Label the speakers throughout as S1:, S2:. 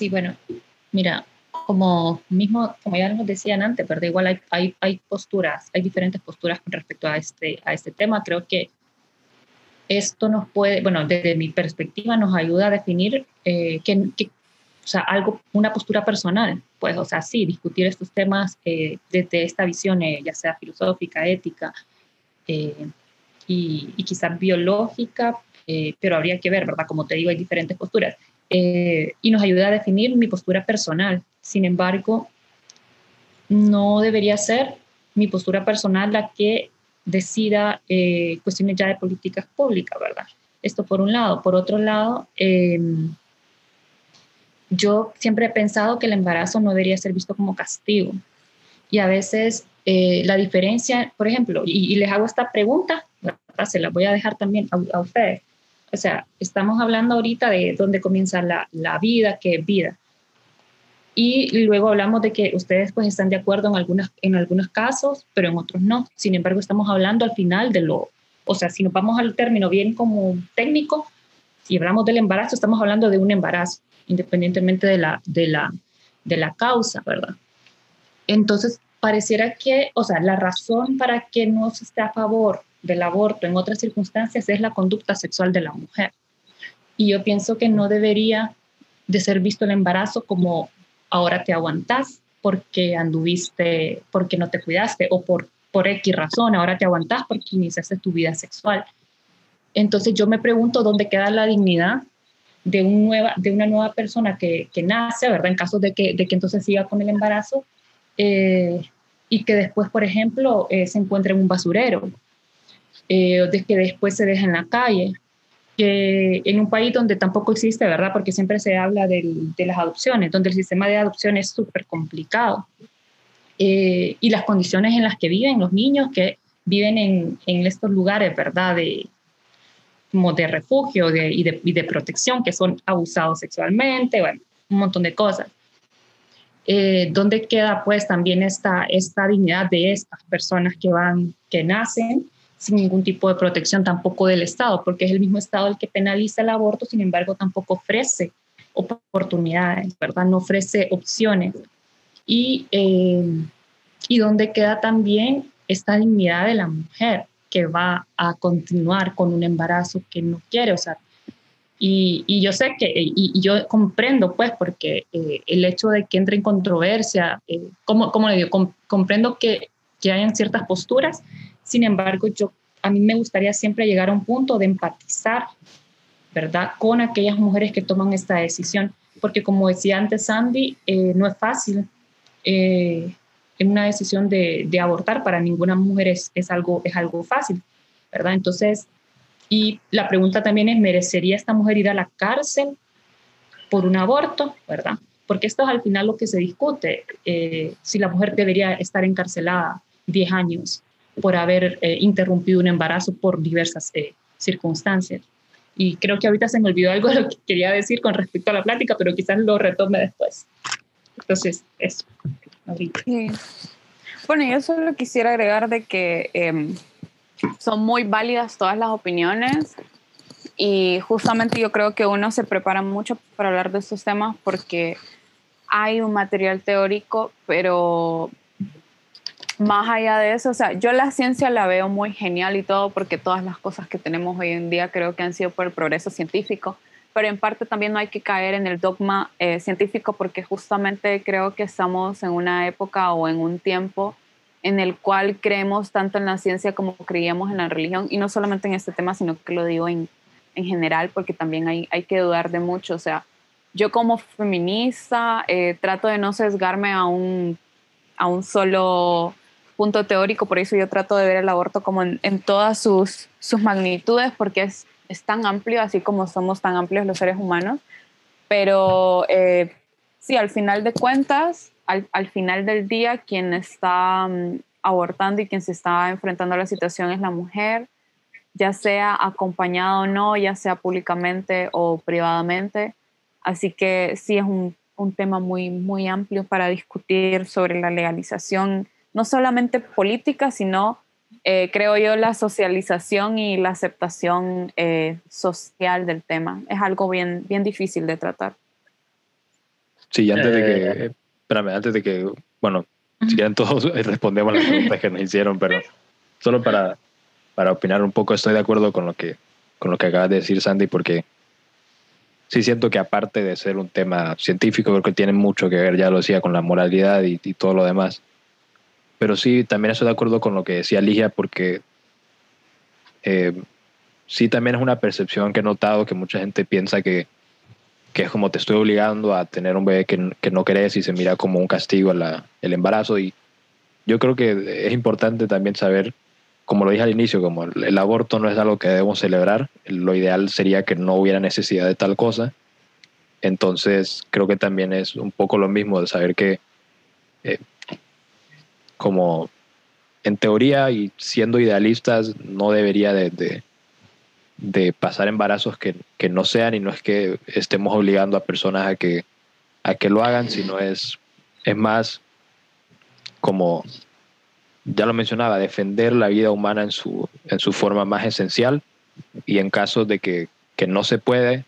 S1: Sí, bueno, mira, como mismo, como ya nos decían antes, pero igual hay, hay, hay, posturas, hay diferentes posturas con respecto a este, a este tema. Creo que esto nos puede, bueno, desde mi perspectiva nos ayuda a definir eh, que, o sea, algo, una postura personal, pues, o sea, sí, discutir estos temas eh, desde esta visión, eh, ya sea filosófica, ética y, y quizás biológica, pero habría que ver, ¿verdad? Como te digo, hay diferentes posturas. Y nos ayuda a definir mi postura personal. Sin embargo, no debería ser mi postura personal la que decida eh, cuestiones ya de políticas públicas, ¿verdad? Esto por un lado. Por otro lado, em, yo siempre he pensado que el embarazo no debería ser visto como castigo. Y a veces eh, la diferencia, por ejemplo, y, les hago esta pregunta, se la voy a dejar también a, ustedes. O sea, estamos hablando ahorita de dónde comienza la, la vida, qué es vida. Y luego hablamos de que ustedes pues están de acuerdo en, algunas, en algunos casos, pero en otros no. Sin embargo, estamos hablando al final de lo, o sea, si nos vamos al término bien como técnico, si hablamos del embarazo, estamos hablando de un embarazo, independientemente de la, de la, de la causa, ¿verdad? Entonces, pareciera que, o sea, la razón para que no se esté a favor del aborto en otras circunstancias es la conducta sexual de la mujer. Y yo pienso que no debería de ser visto el embarazo como ahora te aguantas porque anduviste, porque no te cuidaste o por, por X razón, ahora te aguantas porque iniciaste tu vida sexual. Entonces yo me pregunto dónde queda la dignidad de, un nueva, de una nueva persona que, que nace, ¿verdad? En caso de que, de que entonces siga con el embarazo eh, y que después, por ejemplo, eh, se encuentre en un basurero, eh, de que después se deje en la calle que en un país donde tampoco existe, ¿verdad? Porque siempre se habla del, de las adopciones, donde el sistema de adopción es súper complicado. Eh, y las condiciones en las que viven los niños que viven en, en estos lugares, ¿verdad? De, como de refugio de, y, de, y, de, protección, que son abusados sexualmente, bueno, un montón de cosas. Eh, ¿Dónde queda pues también esta, esta dignidad de estas personas que van, que nacen sin ningún tipo de protección tampoco del Estado, porque es el mismo Estado el que penaliza el aborto, sin embargo tampoco ofrece oportunidades, ¿verdad? No ofrece opciones. Y, eh, y donde queda también esta dignidad de la mujer que va a continuar con un embarazo que no quiere, o sea, y, y yo sé que, y, yo comprendo pues, porque eh, el hecho de que entre en controversia, eh, como, como le digo, comprendo que, que hayan ciertas posturas, sin embargo, yo, a mí me gustaría siempre llegar a un punto de empatizar, ¿verdad?, con aquellas mujeres que toman esta decisión, porque como decía antes Sandy, eh, no es fácil. Eh, una decisión de, de, abortar para ninguna mujer es, es, algo, es algo fácil, ¿verdad? Entonces, y la pregunta también es, ¿merecería esta mujer ir a la cárcel por un aborto, ¿verdad? Porque esto es al final lo que se discute, eh, si la mujer debería estar encarcelada 10 años por haber eh, interrumpido un embarazo por diversas eh, circunstancias. Y creo que ahorita se me olvidó algo de lo que quería decir con respecto a la plática, pero quizás lo retome después. Entonces, eso.
S2: Bueno, yo solo quisiera agregar de que em, son muy válidas todas las opiniones y justamente yo creo que uno se prepara mucho para hablar de estos temas porque hay un material teórico, pero más allá de eso, o sea, yo la ciencia la veo muy genial y todo porque todas las cosas que tenemos hoy en día creo que han sido por el progreso científico, pero en parte también no hay que caer en el dogma eh, científico porque justamente creo que estamos en una época o en un tiempo en el cual creemos tanto en la ciencia como creíamos en la religión y no solamente en este tema, sino que lo digo en, en general porque también hay, hay que dudar de mucho, o sea, yo como feminista eh, trato de no sesgarme a un, a un solo punto teórico, por eso yo trato de ver el aborto como en, todas sus, sus magnitudes, porque es, es, tan amplio, así como somos tan amplios los seres humanos. Pero eh, sí, al final de cuentas, al, al, final del día, quien está mm, abortando y quien se está enfrentando a la situación es la mujer, ya sea acompañada o no, ya sea públicamente o privadamente. Así que sí es un, un tema muy, muy amplio para discutir sobre la legalización no solamente política, sino eh, creo yo, la socialización y la aceptación eh, social del tema. Es algo bien, bien difícil de tratar.
S3: Sí, antes de que, eh. espérame, antes de que, bueno, si quieren todos respondemos las preguntas que nos hicieron, pero solo para, para opinar un poco, estoy de acuerdo con lo que, con lo que acabas de decir, Sandy, porque sí siento que aparte de ser un tema científico, creo que tiene mucho que ver, ya lo decía, con la moralidad y, y todo lo demás. Pero sí, también estoy de acuerdo con lo que decía Ligia, porque eh, sí también es una percepción que he notado que mucha gente piensa que, que es como te estoy obligando a tener un bebé que, que no querés y se mira como un castigo el embarazo. Y yo creo que es importante también saber, como lo dije al inicio, como el, el aborto no es algo que debemos celebrar, lo ideal sería que no hubiera necesidad de tal cosa. Entonces creo que también es un poco lo mismo de saber que eh, como en teoría y siendo idealistas no debería de, de, pasar embarazos que, que, no sean y no es que estemos obligando a personas a que, a que lo hagan, sino es, es más como, ya lo mencionaba, defender la vida humana en su, en su forma más esencial y en caso de que, que no se puede,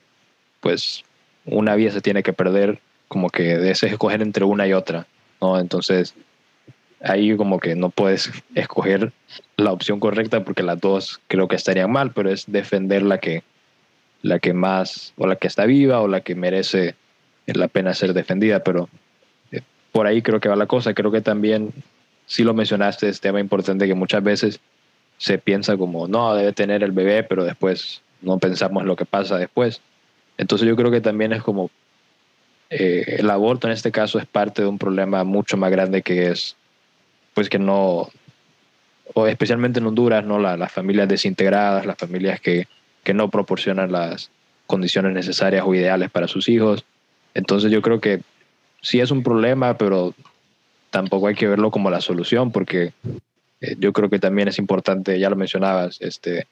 S3: pues una vida se tiene que perder como que ese escoger entre una y otra, ¿no? Entonces, ahí como que no puedes escoger la opción correcta porque las dos creo que estarían mal, pero es defender la que, la que más, o la que está viva o la que merece la pena ser defendida, pero eh, por ahí creo que va la cosa. Creo que también, si lo mencionaste, es tema importante que muchas veces se piensa como, no, debe tener el bebé, pero después no pensamos lo que pasa después. Entonces yo creo que también es como, eh, el aborto en este caso es parte de un problema mucho más grande que es pues que no, o especialmente en Honduras, ¿no? las familias desintegradas, las familias que, que no proporcionan las condiciones necesarias o ideales para sus hijos. Entonces yo creo que sí es un problema, pero tampoco hay que verlo como la solución, porque eh, yo creo que también es importante, ya lo mencionabas, este,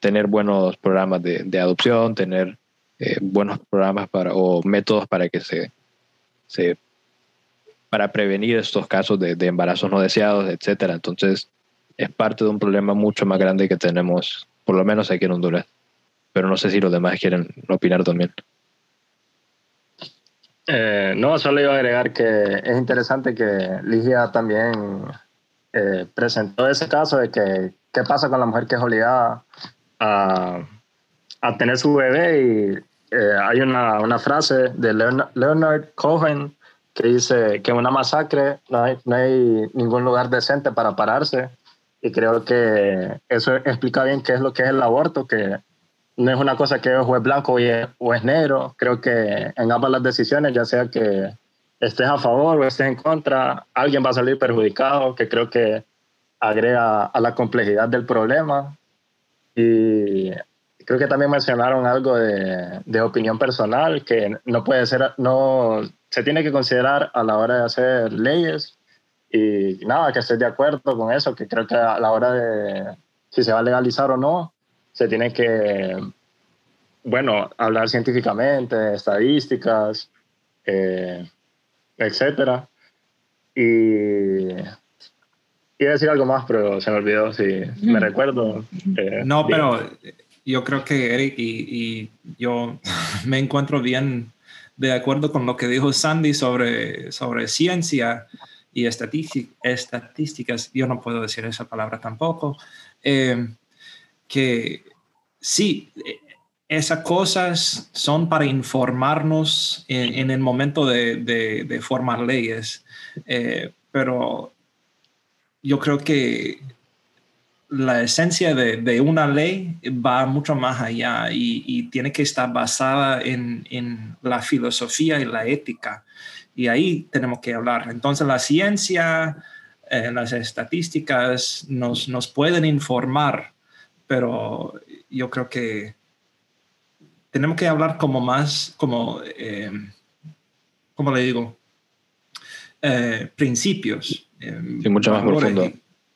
S3: tener buenos programas de, de adopción, tener eh, buenos programas para, o métodos para que se, se para prevenir estos casos de, de embarazos no deseados, etcétera. Entonces, es parte de un problema mucho más grande que tenemos, por lo menos aquí en Honduras. Pero no sé si los demás quieren opinar también.
S4: Eh, no, solo iba a agregar que es interesante que Ligia también eh, presentó ese caso de que qué pasa con la mujer que es obligada a, a tener su bebé y eh, hay una, una, frase de Leonard, Leonard Cohen que dice que una masacre no hay, no hay ningún lugar decente para pararse. Y creo que eso explica bien qué es lo que es el aborto, que no es una cosa que o es blanco o es negro. Creo que en ambas las decisiones, ya sea que estés a favor o estés en contra, alguien va a salir perjudicado, que creo que agrega a la complejidad del problema. Y creo que también mencionaron algo de, de opinión personal, que no puede ser, no se tiene que considerar a la hora de hacer leyes y nada, que estoy de acuerdo con eso, que creo que a la hora de si se va a legalizar o no, se tiene que, bueno, hablar científicamente, estadísticas, eh, etcétera. Y iba a decir algo más, pero se me olvidó si me recuerdo.
S5: Eh, no, pero yo creo que Eric y, y yo me encuentro bien de acuerdo con lo que dijo Sandy sobre, sobre ciencia y estadísticas, yo no puedo decir esa palabra tampoco, eh, que sí, esas cosas son para informarnos en, el momento de, de, formar leyes, eh, pero yo creo que la esencia de, de, una ley va mucho más allá y, y tiene que estar basada en, en, la filosofía y la ética. Y ahí tenemos que hablar. Entonces la ciencia, eh, las estadísticas nos, nos, pueden informar, pero yo creo que tenemos que hablar como más, como, eh, ¿cómo le digo? Eh, principios.
S3: Eh, sí, mucho más profundo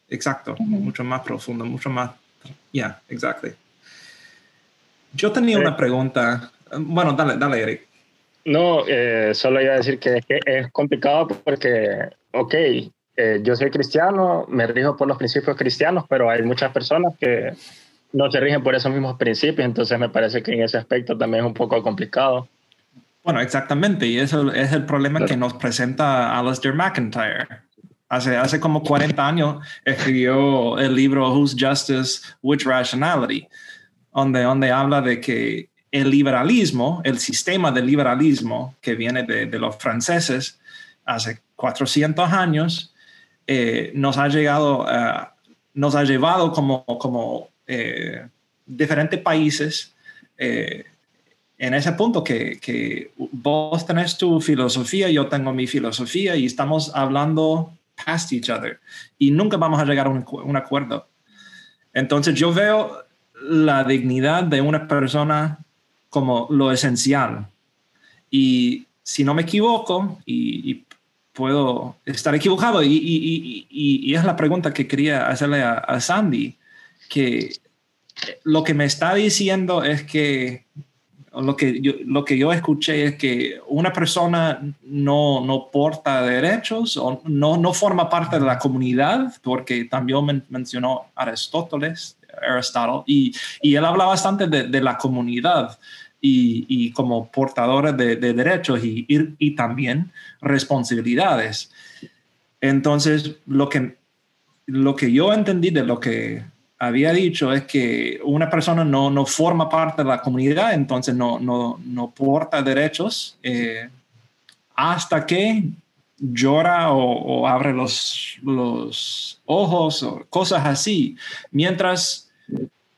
S5: Exacto, mucho más profundo, mucho más... Ya, yeah, exactly. Yo tenía una pregunta. Bueno, dale, dale,
S4: No, eh, solo iba a decir que es, que es complicado porque, ok, eh, yo soy cristiano, me rijo por los principios cristianos, pero hay muchas personas que no se rigen por esos mismos principios, entonces me parece que en ese aspecto también es un poco complicado.
S5: Bueno, exactamente, y eso es el problema que nos presenta Alistair McIntyre. Hace, hace como 40 años escribió el libro Whose Justice, Which Rationality, donde, donde habla de que el liberalismo, el sistema del liberalismo que viene de, de los franceses hace 400 años, eh, nos ha llegado, uh, nos ha llevado como, como eh, diferentes países eh, en ese punto que, que, vos tenés tu filosofía, yo tengo mi filosofía y estamos hablando past each other y nunca vamos a llegar a un, acuerdo. Entonces yo veo la dignidad de una persona como lo esencial. Y si no me equivoco, y, puedo estar equivocado, y, es la pregunta que quería hacerle a Sandy, que lo que me está diciendo es que lo que yo, lo que yo escuché es que una persona no, no porta derechos o no, no forma parte de la comunidad, porque también men mencionó Aristóteles, Aristotle, y, y él habla bastante de, la comunidad y, y como portadores de, de derechos y, y, también responsabilidades. Entonces, lo que, lo que yo entendí de lo que había dicho es que una persona no, no forma parte de la comunidad, entonces no, no, no porta derechos eh, hasta que llora o, o abre los, los, ojos o cosas así. Mientras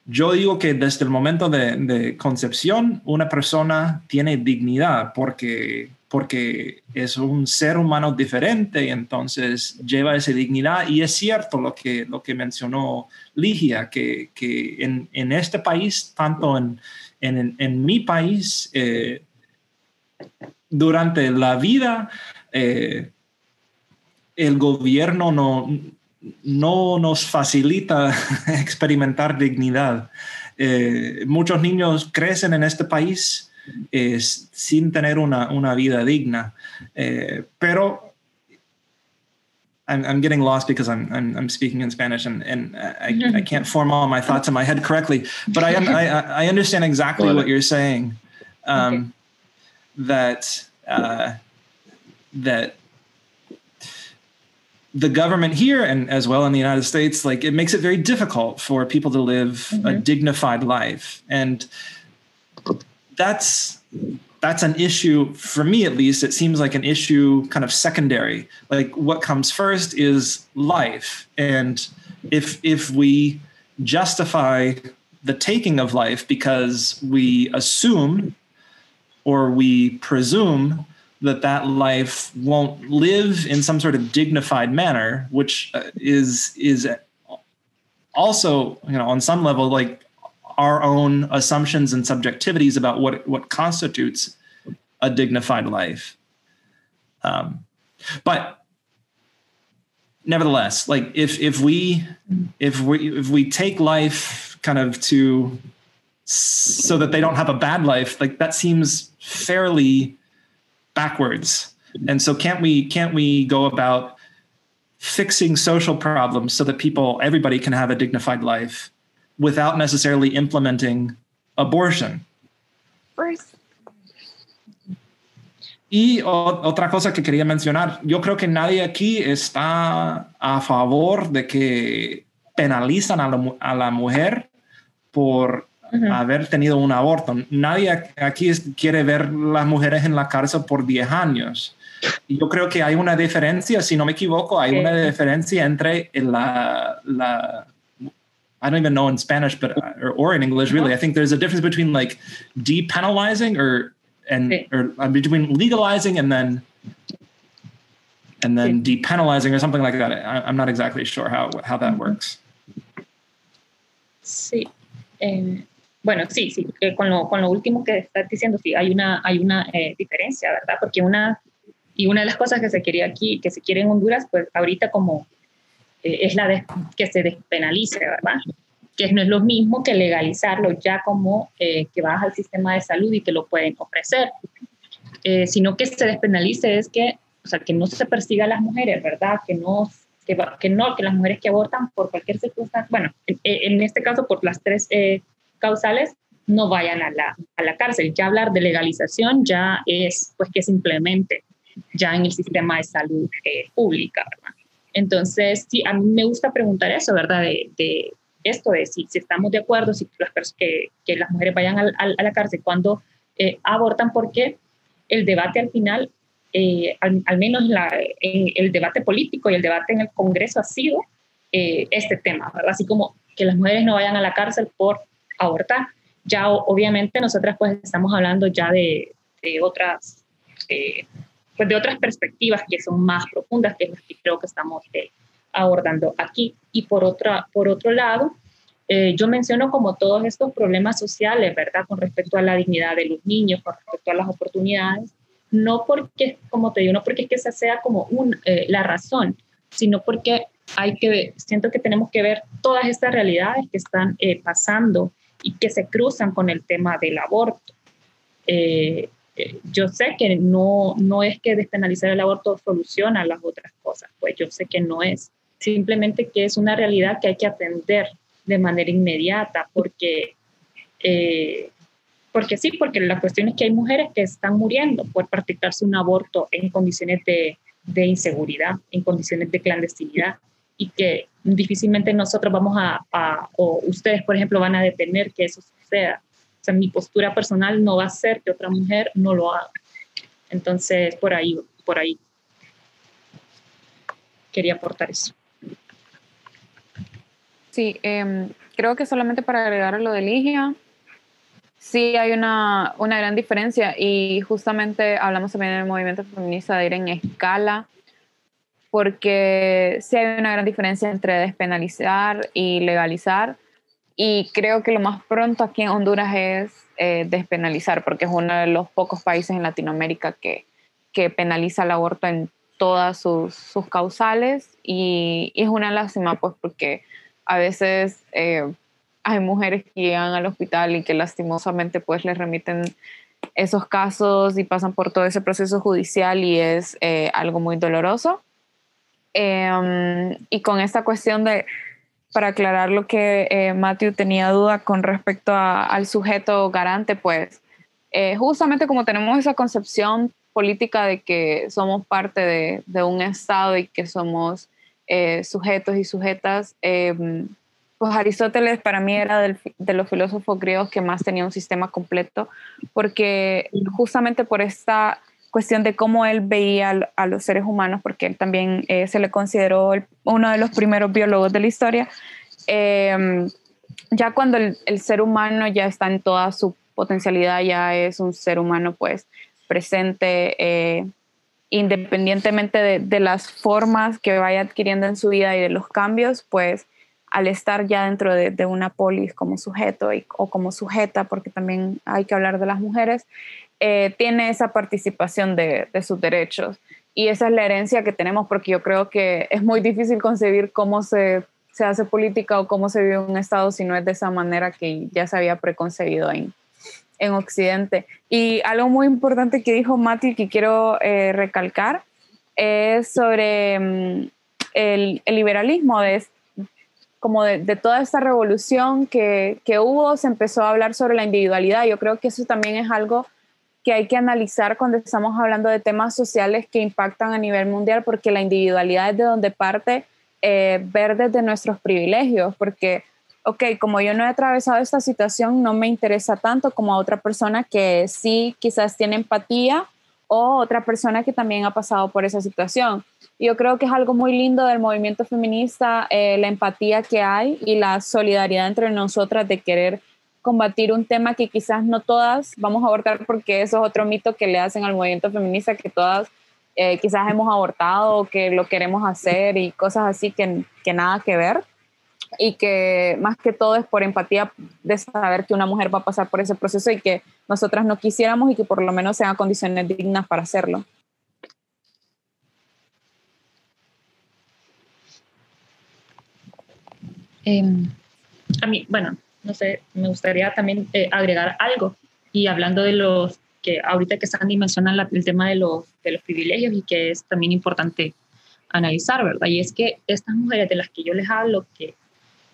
S5: yo digo que desde el momento de, de concepción una persona tiene dignidad porque porque es un ser humano diferente y entonces lleva esa dignidad. Y es cierto lo que, lo que mencionó Ligia, que, que en, en, este país, tanto en, en, en mi país, eh, durante la vida, eh, el gobierno no, no nos facilita experimentar dignidad. Eh, muchos niños crecen en este país es sin tener una, una vida digna. Eh, pero I'm, I'm, getting lost because I'm, I'm, I'm, speaking in Spanish and, and I, I can't form all my thoughts in my head correctly. But I, I, I understand exactly what you're saying. Um, okay. That uh, that the government here and as well in the United States, like it makes it very difficult for people to live mm-hmm. a dignified life. And that's that's an issue for me at least it seems like an issue kind of secondary. Like what comes first is life. And if if we justify the taking of life because we assume or we presume that that life won't live in some sort of dignified manner which uh, is is also you know on some level like our own assumptions and subjectivities about what what constitutes a dignified life. Um, but nevertheless, like if if we if we if we take life kind of to so that they don't have a bad life, like that seems fairly backwards. And so can't we can't we go about fixing social problems so that people everybody can have a dignified life without necessarily implementing abortion.
S2: First.
S5: Y otra cosa que quería mencionar, yo creo que nadie aquí está a favor de que penalizan a la, a la mujer por uh -huh. haber tenido un aborto. Nadie aquí quiere ver las mujeres en la cárcel por 10 años. Y yo creo que hay una diferencia, si no me equivoco, hay una diferencia entre la, la I don't even know in Spanish, but uh, or, or in English, really. I think there's a difference between like depenalizing or and or uh, between legalizing and then and then depenalizing or something like that. I, am not exactly sure how how that works.
S1: Sí. Eh, bueno, sí, sí. Eh, con lo con lo último que estás diciendo, sí, hay una hay una eh, diferencia, ¿verdad? Porque una y una de las cosas que se quería aquí, que se quiere en Honduras, pues ahorita como eh, es la de, que se despenalice, ¿verdad? Que no es lo mismo que legalizarlo ya como eh, que vas al sistema de salud y te lo pueden ofrecer, eh, sino que se despenalice es que, o sea, que no se persiga a las mujeres, ¿verdad? Que no, que, que no, que las mujeres que abortan por cualquier circunstancia, bueno, en, este caso por las tres causales, no vayan a la, a la cárcel. Ya hablar de legalización ya es, pues, que simplemente ya en el sistema de salud eh, pública, ¿verdad? Entonces, sí, a mí me gusta preguntar eso, ¿verdad? De, de esto de si, si, estamos de acuerdo, si las que, que las mujeres vayan a, la cárcel cuando eh, abortan, porque el debate al final, eh, al, menos la, el debate político y el debate en el Congreso ha sido eh, este tema, ¿verdad? Así como que las mujeres no vayan a la cárcel por abortar. Ya obviamente nosotras pues estamos hablando ya de, de otras pues de otras perspectivas que son más profundas, que es las que creo que estamos eh, abordando aquí. Y por, otra, por otro lado, eh, yo menciono como todos estos problemas sociales, ¿verdad? Con respecto a la dignidad de los niños, con respecto a las oportunidades, no porque, como te digo, no porque es que esa sea como un, eh, la razón, sino porque hay que, siento que tenemos que ver todas estas realidades que están pasando y que se cruzan con el tema del aborto. Eh, yo sé que no, no es que despenalizar el aborto soluciona las otras cosas, pues yo sé que no es. Simplemente que es una realidad que hay que atender de manera inmediata, porque, eh, porque sí, porque la cuestión es que hay mujeres que están muriendo por practicarse un aborto en condiciones de, de inseguridad, en condiciones de clandestinidad, y que difícilmente nosotros vamos a, a, o ustedes, por ejemplo, van a detener que eso suceda mi postura personal no va a ser que otra mujer no lo haga. Entonces, por ahí, por ahí. Quería aportar eso.
S2: Sí, em, creo que solamente para agregar lo de Ligia, sí hay una, una, gran diferencia y justamente hablamos también del movimiento feminista de ir en escala, porque sí hay una gran diferencia entre despenalizar y legalizar y creo que lo más pronto aquí en Honduras es eh, despenalizar, porque es uno de los pocos países en Latinoamérica que, que penaliza el aborto en todas sus, sus causales. Y, es una lástima, pues, porque a veces eh, hay mujeres que llegan al hospital y que lastimosamente, pues, les remiten esos casos y pasan por todo ese proceso judicial y es eh, algo muy doloroso. Em, y con esta cuestión de para aclarar lo que eh, Matthew tenía duda con respecto al sujeto garante, pues eh, justamente como tenemos esa concepción política de que somos parte de, de un Estado y que somos eh, sujetos y sujetas, em, pues Aristóteles para mí era de los filósofos griegos que más tenía un sistema completo, porque justamente por esta cuestión de cómo él veía a los seres humanos, porque él también eh, se le consideró uno de los primeros biólogos de la historia, em, ya cuando el, ser humano ya está en toda su potencialidad, ya es un ser humano pues presente, eh, independientemente de, las formas que vaya adquiriendo en su vida y de los cambios, pues al estar ya dentro de, una polis como sujeto o como sujeta, porque también hay que hablar de las mujeres, eh, tiene esa participación de, sus derechos. Y esa es la herencia que tenemos, porque yo creo que es muy difícil concebir cómo se, se hace política o cómo se vive un Estado si no es de esa manera que ya se había preconcebido en, en Occidente. Y algo muy importante que dijo Mati que quiero eh, recalcar es sobre mm, el, liberalismo, de, como de, de, toda esta revolución que, que hubo, se empezó a hablar sobre la individualidad. Yo creo que eso también es algo que hay que analizar cuando estamos hablando de temas sociales que impactan a nivel mundial, porque la individualidad es de donde parte eh, ver desde nuestros privilegios, porque, ok, como yo no he atravesado esta situación, no me interesa tanto como a otra persona que sí quizás tiene empatía o otra persona que también ha pasado por esa situación. Yo creo que es algo muy lindo del movimiento feminista, eh, la empatía que hay y la solidaridad entre nosotras de querer combatir un tema que quizás no todas vamos a abortar porque eso es otro mito que le hacen al movimiento feminista, que todas eh, quizás hemos abortado o que lo queremos hacer y cosas así que, que nada que ver y que más que todo es por empatía de saber que una mujer va a pasar por ese proceso y que nosotras no quisiéramos y que por lo menos sean condiciones dignas para hacerlo.
S1: Em, a mí, bueno, no sé, me gustaría también eh, agregar algo. Y hablando de los que ahorita que Sandy menciona el tema de los, de los privilegios y que es también importante analizar, ¿verdad? Y es que estas mujeres de las que yo les hablo, que,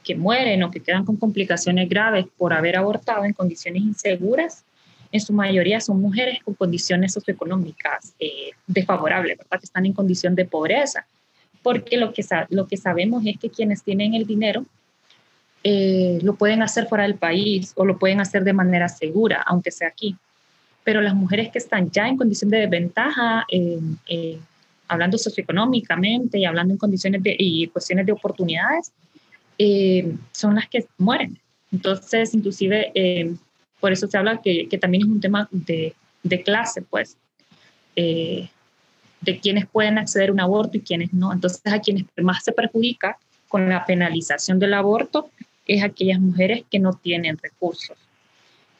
S1: que mueren o que quedan con complicaciones graves por haber abortado en condiciones inseguras, en su mayoría son mujeres con condiciones socioeconómicas eh, desfavorables, ¿verdad? Que están en condición de pobreza. Porque lo que, lo que sabemos es que quienes tienen el dinero eh, lo pueden hacer fuera del país o lo pueden hacer de manera segura, aunque sea aquí. Pero las mujeres que están ya en condición de desventaja, eh, hablando socioeconómicamente y hablando en condiciones de, y cuestiones de oportunidades, son las que mueren. Entonces, inclusive por eso se habla que, que también es un tema de, de clase, pues, eh, de quienes pueden acceder a un aborto y quienes no. Entonces, a quienes más se perjudica con la penalización del aborto es aquellas mujeres que no tienen recursos.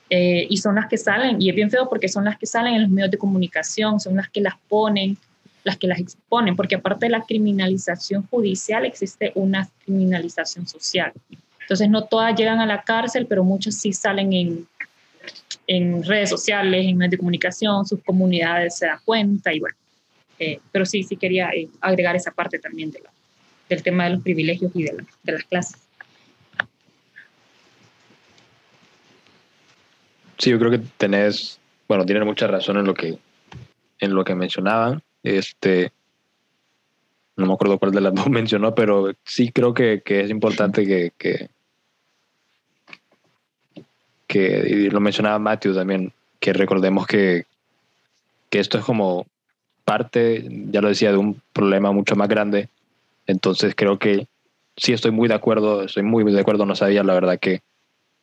S1: Eh, y son las que salen, y es bien feo porque son las que salen en los medios de comunicación, son las que las ponen, las que las exponen, porque aparte de la criminalización judicial existe una criminalización social. Entonces no todas llegan a la cárcel, pero muchas sí salen en, en redes sociales, en medios de comunicación, sus comunidades se dan cuenta y bueno. Eh, pero sí, sí quería eh, agregar esa parte también de la, del tema de los privilegios y de, de las clases.
S3: Sí, yo creo que tenés, bueno, tienen mucha razón en lo que, en lo que mencionaban. Este, no me acuerdo cuál de las dos mencionó, pero sí creo que, que es importante que, que, y lo mencionaba Matthew también, que recordemos que, que esto es como parte, ya lo decía, de un problema mucho más grande. Entonces creo que sí estoy muy de acuerdo, estoy muy de acuerdo, no sabía la verdad que,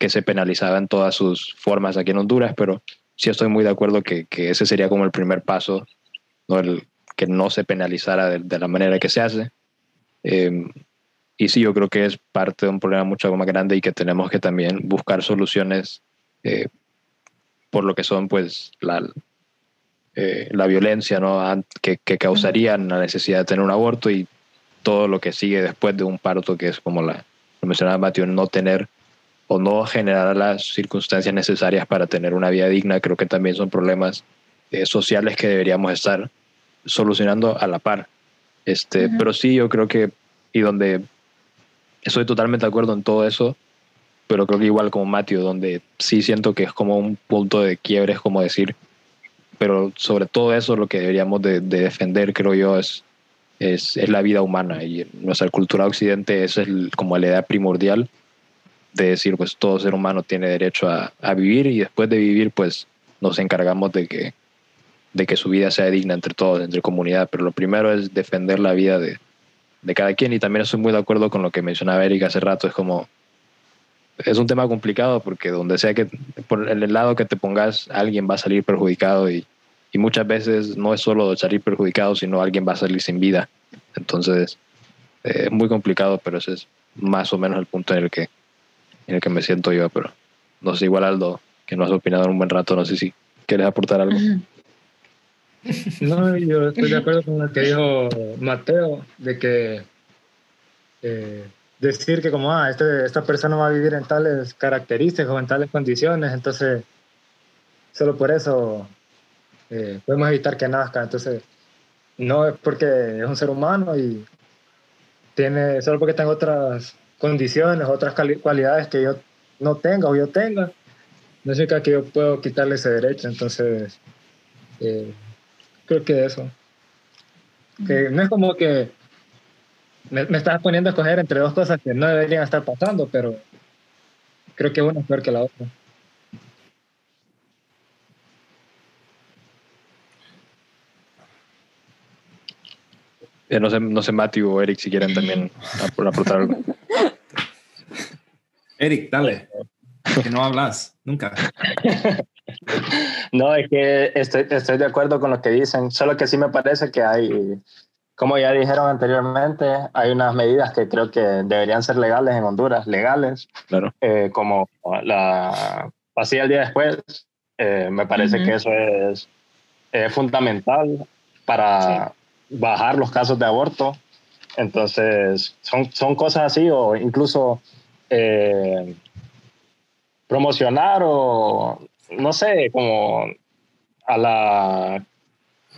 S3: que se penalizaba en todas sus formas aquí en Honduras, pero sí estoy muy de acuerdo que, que ese sería como el primer paso, ¿no? El, que no se penalizara de, la manera que se hace. Eh, y sí, yo creo que es parte de un problema mucho más grande y que tenemos que también buscar soluciones eh, por lo que son pues la, eh, la violencia ¿no? que, que causarían la necesidad de tener un aborto y todo lo que sigue después de un parto, que es como la, lo mencionaba Mateo, no tener o no generar las circunstancias necesarias para tener una vida digna, creo que también son problemas eh, sociales que deberíamos estar solucionando a la par. Este, Pero sí, yo creo que, y donde estoy totalmente de acuerdo en todo eso, pero creo que igual como Matthew, donde sí siento que es como un punto de quiebre, es como decir, pero sobre todo eso lo que deberíamos de, defender, creo yo, es, es, es, la vida humana y en nuestra cultura occidente esa es como la idea primordial de decir, pues todo ser humano tiene derecho a, a, vivir y después de vivir, pues nos encargamos de que, de que su vida sea digna entre todos, entre comunidad, pero lo primero es defender la vida de, de cada quien. Y también estoy muy de acuerdo con lo que mencionaba Erika hace rato, es como, es un tema complicado porque donde sea que, por el lado que te pongas, alguien va a salir perjudicado y, y muchas veces no es solo salir perjudicado, sino alguien va a salir sin vida. Entonces, eh, es muy complicado, pero ese es más o menos el punto en el que, en el que me siento yo, pero no sé, igual Aldo, que no has opinado en un buen rato, no sé si quieres aportar algo.
S6: No, yo estoy de acuerdo con lo que dijo Mateo, de que eh, decir que como, ah, este, esta persona va a vivir en tales características o en tales condiciones, entonces solo por eso eh, podemos evitar que nazca. Entonces, no es porque es un ser humano y tiene, solo porque tenga otras condiciones, otras cualidades que yo no tenga o yo tenga, no significa que yo puedo quitarle ese derecho. Entonces, eh, creo que eso. Que no es como que me, me, estás poniendo a escoger entre dos cosas que no deberían estar pasando, pero creo que una es peor que la otra.
S3: no sé, no sé Matthew o Eric si quieren también aportar algo.
S5: Eric, dale. Que no hablas nunca.
S4: No, es que estoy, estoy de acuerdo con lo que dicen, solo que sí me parece que hay, como ya dijeron anteriormente, hay unas medidas que creo que deberían ser legales en Honduras, legales,
S3: claro.
S4: Eh, como la pasilla el día después. Eh, me parece que eso es, fundamental para bajar los casos de aborto. Entonces, son, son cosas así o incluso eh, promocionar o no sé, como a la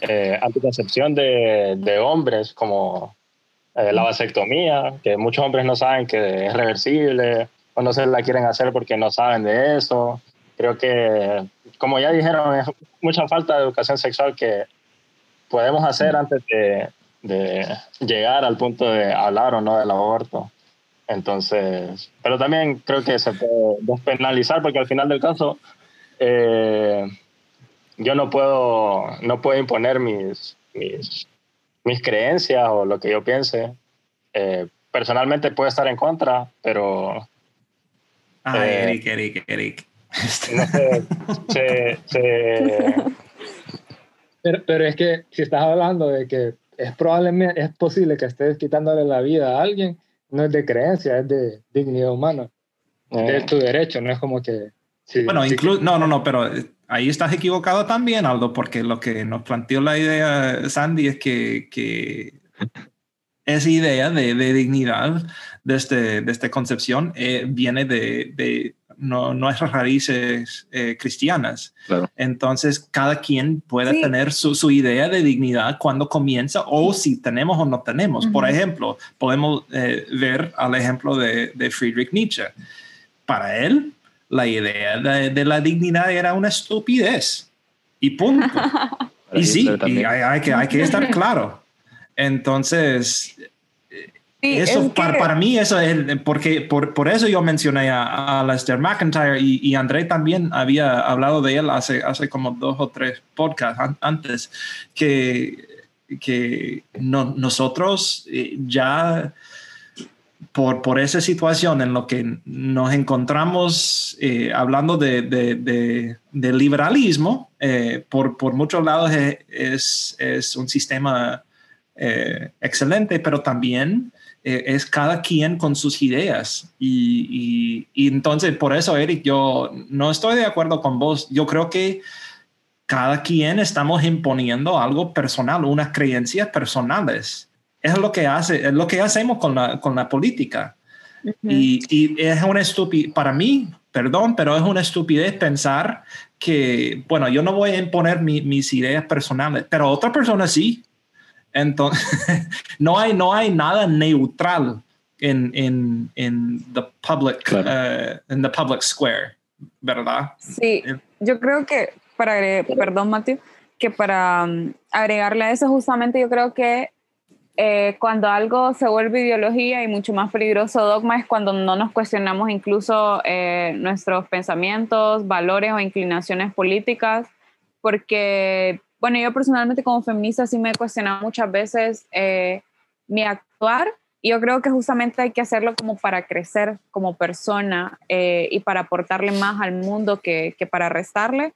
S4: eh, anticoncepción de, hombres, como eh, la vasectomía, que muchos hombres no saben que es reversible o no se la quieren hacer porque no saben de eso. Creo que, como ya dijeron, es mucha falta de educación sexual que podemos hacer antes de llegar al punto de hablar o no del aborto. Entonces, pero también creo que se puede despenalizar porque al final del caso eh, yo no puedo, no puedo imponer mis, mis, mis, creencias o lo que yo piense. Eh, personalmente puedo estar en contra, pero...
S5: Ay, eh, Eric, Eric, Eric.
S4: No sé, se, se...
S6: Pero, pero es que si estás hablando de que es probablemente, es posible que estés quitándole la vida a alguien, no es de creencia, es de dignidad humana. Es eh. tu derecho, no es como que...
S5: bueno, incluso, no, no, no, pero eh, ahí estás equivocado también, Aldo, porque lo que nos planteó la idea Sandy es que, que esa idea de, de dignidad de, este, de esta concepción eh, viene de, de no, nuestras raíces eh, cristianas. Entonces, cada quien puede tener su, su, idea de dignidad cuando comienza o si tenemos o no tenemos. Por ejemplo, podemos eh, ver al ejemplo de, de, Friedrich Nietzsche. Para él, la idea de, de, la dignidad era una estupidez. Y punto. y sí, y hay, hay, que, hay que estar claro. Entonces, eso para, para, mí eso es porque por, por eso yo mencioné a, a Lester McIntyre y, y, André también había hablado de él hace, hace como dos o tres podcasts antes que, que no, nosotros eh, ya por, por esa situación en lo que nos encontramos eh, hablando de, de, de, liberalismo, eh, por, por muchos lados es, es un sistema excelente, pero también es cada quien con sus ideas. Y, y, entonces, por eso, Eric, yo no estoy de acuerdo con vos. Yo creo que cada quien estamos imponiendo algo personal, unas creencias personales. Es lo que hace, es lo que hacemos con la, con la política. y, y, es una estupidez, para mí, perdón, pero es una estupidez pensar que, bueno, yo no voy a imponer mis ideas personales, pero otra persona sí. Entonces, no hay, no hay nada neutral en, en, en the public, uh, en the public square, ¿verdad?
S2: Sí, yo creo que para agregar, perdón, Mateo, que para um, agregarle a eso justamente yo creo que eh, cuando algo se vuelve ideología y mucho más peligroso dogma es cuando no nos cuestionamos incluso eh, nuestros pensamientos, valores o inclinaciones políticas, porque bueno, yo personalmente como feminista sí me he cuestionado muchas veces eh, mi actuar y yo creo que justamente hay que hacerlo como para crecer como persona eh, y para aportarle más al mundo que, para restarle.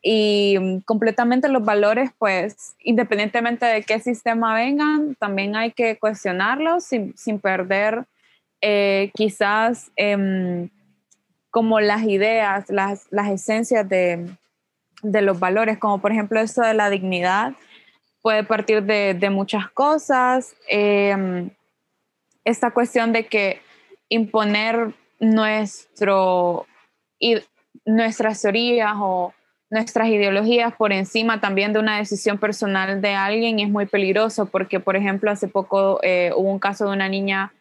S2: Y mm, completamente los valores, pues independientemente de qué sistema vengan, también hay que cuestionarlos sin, sin perder eh, quizás em, como las ideas, las, las esencias de, de los valores, como por ejemplo esto de la dignidad, puede partir de, muchas cosas. Em, esta cuestión de que imponer nuestro, y nuestras teorías o nuestras ideologías por encima también de una decisión personal de alguien es muy peligroso porque, por ejemplo, hace poco eh, hubo un caso de una niña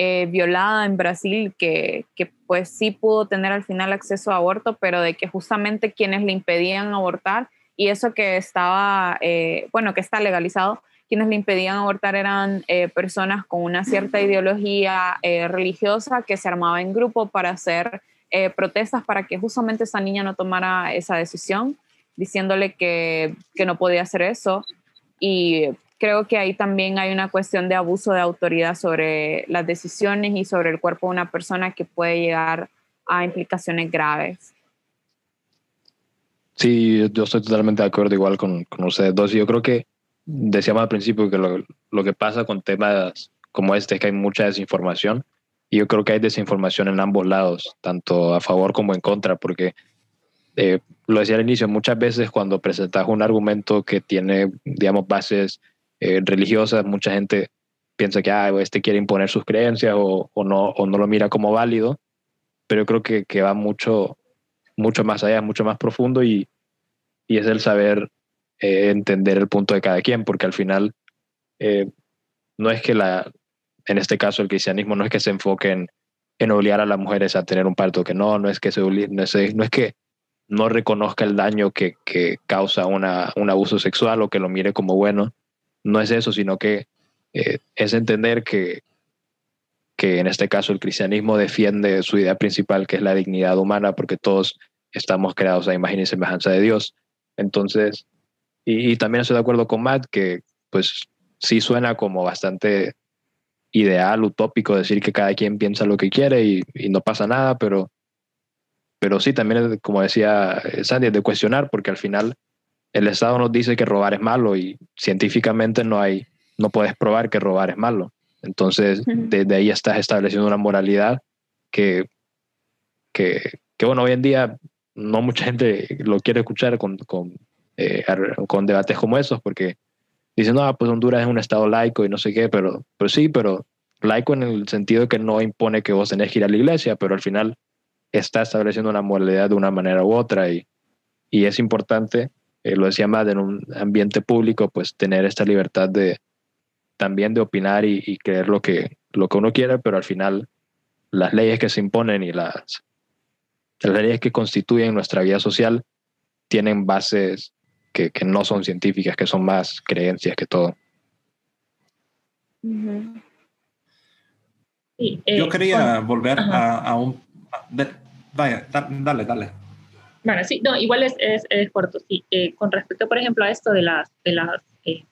S2: eh, violada en Brasil que, que, pues sí pudo tener al final acceso a aborto, pero de que justamente quienes le impedían abortar y eso que estaba, eh, bueno, que está legalizado, quienes le impedían abortar eran eh, personas con una cierta ideología religiosa que se armaba en grupo para hacer protestas para que justamente esa niña no tomara esa decisión, diciéndole que, que no podía hacer eso. Y creo que ahí también hay una cuestión de abuso de autoridad sobre las decisiones y sobre el cuerpo de una persona que puede llegar a implicaciones graves.
S3: Sí, yo estoy totalmente de acuerdo igual con, con ustedes dos. Yo creo que decíamos al principio que lo, lo, que pasa con temas como este es que hay mucha desinformación y yo creo que hay desinformación en ambos lados, tanto a favor como en contra, porque eh, lo decía al inicio, muchas veces cuando presentas un argumento que tiene, digamos, bases eh, religiosas, mucha gente piensa que ah, este quiere imponer sus creencias o, no, o no lo mira como válido, pero yo creo que, va mucho, mucho más allá, mucho más profundo y, es el saber eh, entender el punto de cada quien, porque al final eh, no es que la, en este caso el cristianismo no es que se enfoque en, obligar a las mujeres a tener un parto, que no, no es que se no es, que no reconozca el daño que, causa un abuso sexual o que lo mire como bueno, no es eso, sino que eh, es entender que, que en este caso el cristianismo defiende su idea principal, que es la dignidad humana, porque todos estamos creados a imagen y semejanza de Dios. Entonces, y, y también estoy de acuerdo con Matt, que pues sí suena como bastante ideal, utópico, decir que cada quien piensa lo que quiere y, no pasa nada, pero, pero sí, también, como decía Sandy, es de cuestionar, porque al final el Estado nos dice que robar es malo y científicamente no hay, no puedes probar que robar es malo. Entonces, desde ahí estás estableciendo una moralidad que, que, que, bueno, hoy en día no mucha gente lo quiere escuchar con, con, eh, con debates como esos, porque dicen, no, pues Honduras es un estado laico y no sé qué, pero, pero sí, pero laico en el sentido de que no impone que vos tenés que ir a la iglesia, pero al final está estableciendo una moralidad de una manera u otra y, y es importante, eh, lo decía más, en un ambiente público, pues tener esta libertad de también de opinar y, creer lo que, lo que uno quiere, pero al final las leyes que se imponen y las, las leyes que constituyen nuestra vida social tienen bases que, que, no son científicas, que son más creencias que todo.
S5: Yo eh, quería volver a, un... vaya, dale, dale.
S1: Bueno, sí, no, igual es, es, es corto, sí. Eh, con respecto, por ejemplo, a esto de las, de las eh,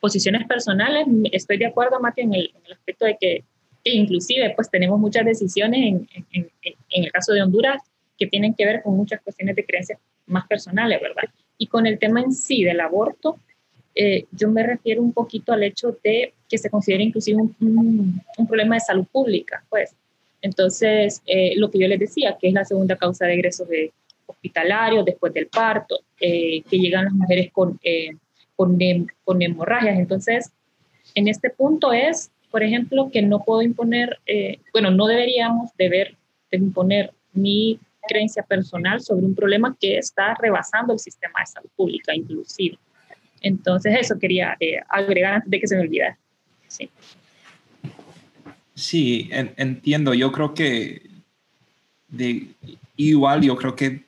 S1: posiciones personales, estoy de acuerdo, Mati, en el, en el aspecto de que, que, inclusive pues tenemos muchas decisiones en, en, en, el caso de Honduras que tienen que ver con muchas cuestiones de creencias más personales, ¿verdad? Y con el tema en sí del aborto, eh, yo me refiero un poquito al hecho de que se considera inclusive un, un, problema de salud pública, pues. Entonces, eh, lo que yo les decía, que es la segunda causa de egresos de hospitalarios después del parto, eh, que llegan las mujeres con, con, con, hemorragias. Entonces, en este punto es, por ejemplo, que no puedo imponer, bueno, no deberíamos deber de imponer mi creencia personal sobre un problema que está rebasando el sistema de salud pública inclusive. Entonces eso quería eh, agregar antes de que se me olvidara. Sí,
S5: sí entiendo. Yo creo que igual yo creo que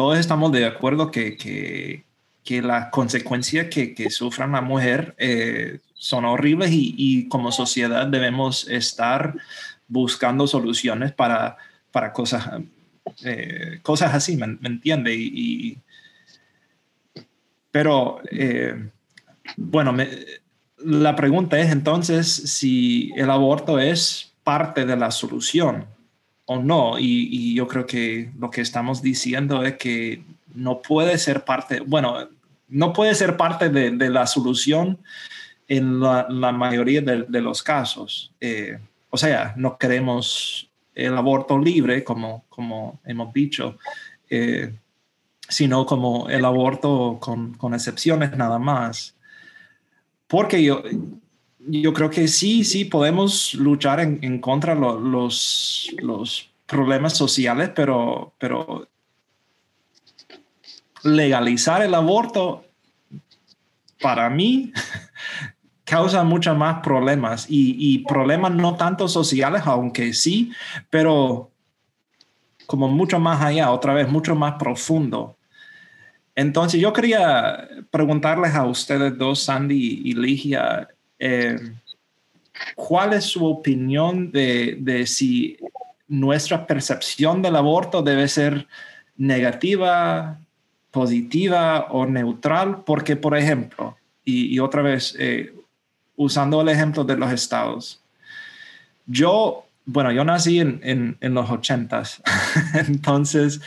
S5: todos estamos de acuerdo que, que, que las consecuencias que, que sufran la mujer eh, son horribles y, y, como sociedad debemos estar buscando soluciones para, para cosas eh, cosas así, ¿me, entiende? Y, pero, eh, bueno, la pregunta es entonces si el aborto es parte de la solución o no. Y, yo creo que lo que estamos diciendo es que no puede ser parte, bueno, no puede ser parte de, la solución en la, mayoría de, los casos. Eh, o sea, no queremos el aborto libre, como, como hemos dicho, eh, sino como el aborto con, con, excepciones nada más. Porque yo, yo creo que sí, sí, podemos luchar en, en contra de los, los problemas sociales, pero, pero legalizar el aborto, para mí, causa muchos más problemas y, problemas no tanto sociales, aunque sí, pero como mucho más allá, otra vez, mucho más profundo. Entonces yo quería preguntarles a ustedes dos, Sandy y Ligia, eh, ¿cuál es su opinión de, de si nuestra percepción del aborto debe ser negativa, positiva o neutral? Porque, por ejemplo, y, y otra vez, eh, usando el ejemplo de los estados. Yo, bueno, yo nací en, en, los ochentas, entonces,